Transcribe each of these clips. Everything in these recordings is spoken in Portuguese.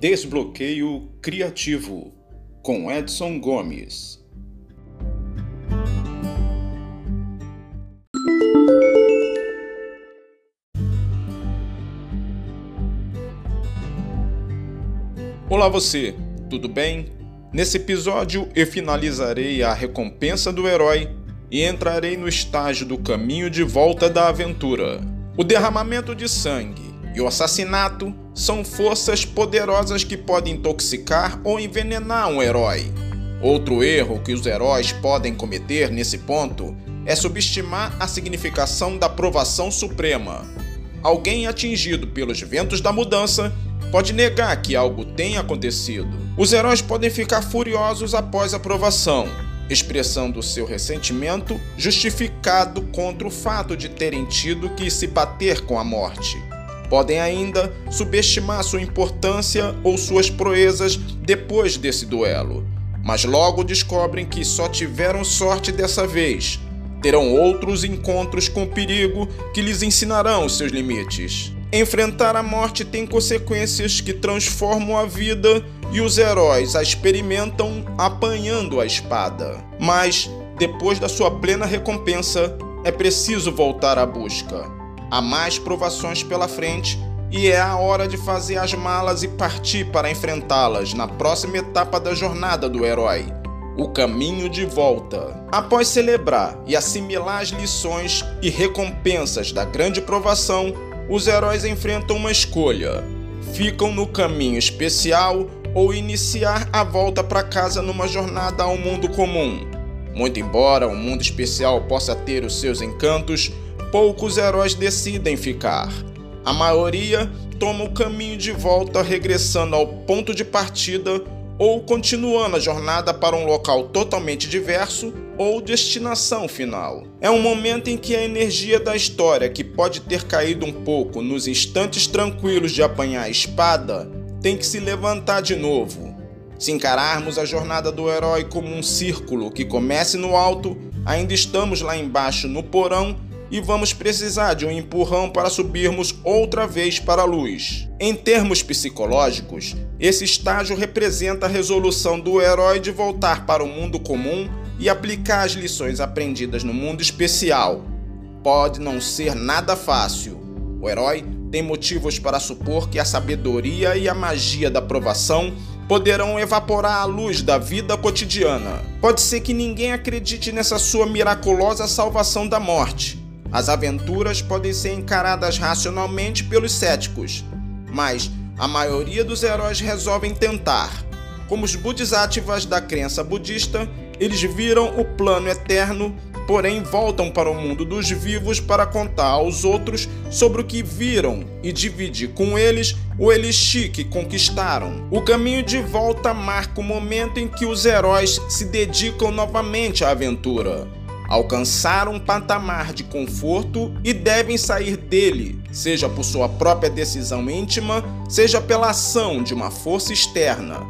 Desbloqueio Criativo, com Edson Gomes. Olá você, tudo bem? Nesse episódio eu finalizarei a recompensa do herói e entrarei no estágio do caminho de volta da aventura. O derramamento de sangue e o assassinato são forças poderosas que podem intoxicar ou envenenar um herói. Outro erro que os heróis podem cometer nesse ponto é subestimar a significação da provação suprema. Alguém atingido pelos ventos da mudança pode negar que algo tenha acontecido. Os heróis podem ficar furiosos após a provação, expressando seu ressentimento justificado contra o fato de terem tido que se bater com a morte. Podem ainda subestimar sua importância ou suas proezas depois desse duelo, mas logo descobrem que só tiveram sorte dessa vez. Terão outros encontros com perigo que lhes ensinarão seus limites. Enfrentar a morte tem consequências que transformam a vida e os heróis a experimentam apanhando a espada. Mas, depois da sua plena recompensa, é preciso voltar à busca. Há mais provações pela frente e é a hora de fazer as malas e partir para enfrentá-las na próxima etapa da jornada do herói. O caminho de volta. Após celebrar e assimilar as lições e recompensas da grande provação, os heróis enfrentam uma escolha: ficam no caminho especial ou iniciar a volta para casa numa jornada ao mundo comum. Muito embora o mundo especial possa ter os seus encantos, poucos heróis decidem ficar. A maioria toma o caminho de volta, regressando ao ponto de partida ou continuando a jornada para um local totalmente diverso ou destinação final. É um momento em que a energia da história, que pode ter caído um pouco nos instantes tranquilos de apanhar a espada, tem que se levantar de novo. Se encararmos a jornada do herói como um círculo que comece no alto, ainda estamos lá embaixo no porão e vamos precisar de um empurrão para subirmos outra vez para a luz. Em termos psicológicos, esse estágio representa a resolução do herói de voltar para o mundo comum e aplicar as lições aprendidas no mundo especial. Pode não ser nada fácil. O herói tem motivos para supor que a sabedoria e a magia da provação poderão evaporar a luz da vida cotidiana. Pode ser que ninguém acredite nessa sua miraculosa salvação da morte, as aventuras podem ser encaradas racionalmente pelos céticos, mas a maioria dos heróis resolvem tentar. Como os bodhisattvas da crença budista, eles viram o plano eterno, porém voltam para o mundo dos vivos para contar aos outros sobre o que viram e dividir com eles o elixir que conquistaram. O caminho de volta marca o momento em que os heróis se dedicam novamente à aventura alcançaram um patamar de conforto e devem sair dele, seja por sua própria decisão íntima, seja pela ação de uma força externa.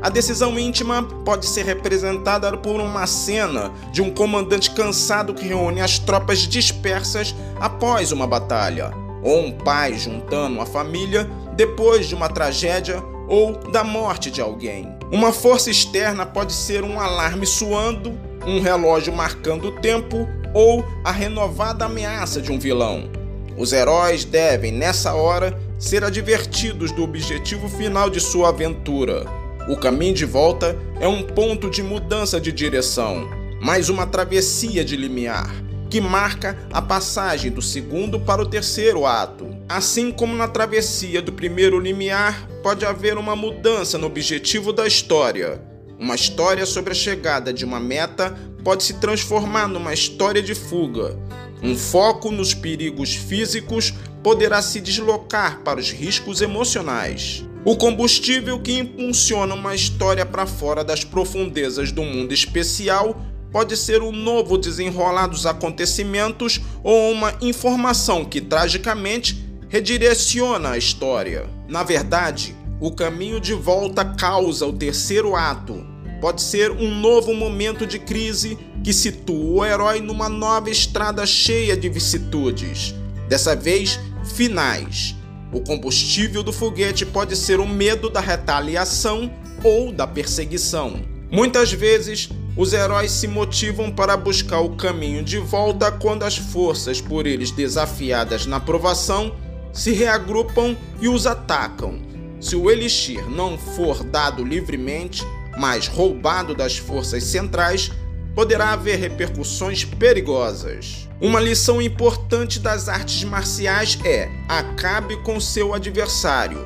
A decisão íntima pode ser representada por uma cena de um comandante cansado que reúne as tropas dispersas após uma batalha, ou um pai juntando a família depois de uma tragédia ou da morte de alguém. Uma força externa pode ser um alarme soando um relógio marcando o tempo ou a renovada ameaça de um vilão. Os heróis devem, nessa hora, ser advertidos do objetivo final de sua aventura. O caminho de volta é um ponto de mudança de direção, mais uma travessia de limiar, que marca a passagem do segundo para o terceiro ato. Assim como na travessia do primeiro limiar, pode haver uma mudança no objetivo da história. Uma história sobre a chegada de uma meta pode se transformar numa história de fuga. Um foco nos perigos físicos poderá se deslocar para os riscos emocionais. O combustível que impulsiona uma história para fora das profundezas do mundo especial pode ser o um novo desenrolar dos acontecimentos ou uma informação que tragicamente redireciona a história. Na verdade, o caminho de volta causa o terceiro ato. Pode ser um novo momento de crise que situa o herói numa nova estrada cheia de vicissitudes, dessa vez finais. O combustível do foguete pode ser o medo da retaliação ou da perseguição. Muitas vezes, os heróis se motivam para buscar o caminho de volta quando as forças por eles desafiadas na provação se reagrupam e os atacam. Se o elixir não for dado livremente, mas roubado das forças centrais, poderá haver repercussões perigosas. Uma lição importante das artes marciais é: acabe com seu adversário.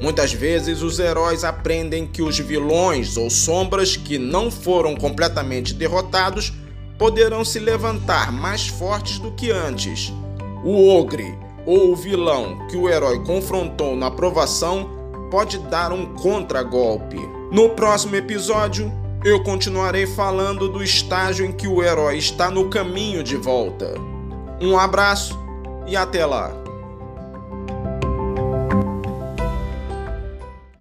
Muitas vezes os heróis aprendem que os vilões ou sombras que não foram completamente derrotados poderão se levantar mais fortes do que antes. O ogre ou o vilão que o herói confrontou na provação pode dar um contragolpe. No próximo episódio, eu continuarei falando do estágio em que o herói está no caminho de volta. Um abraço e até lá!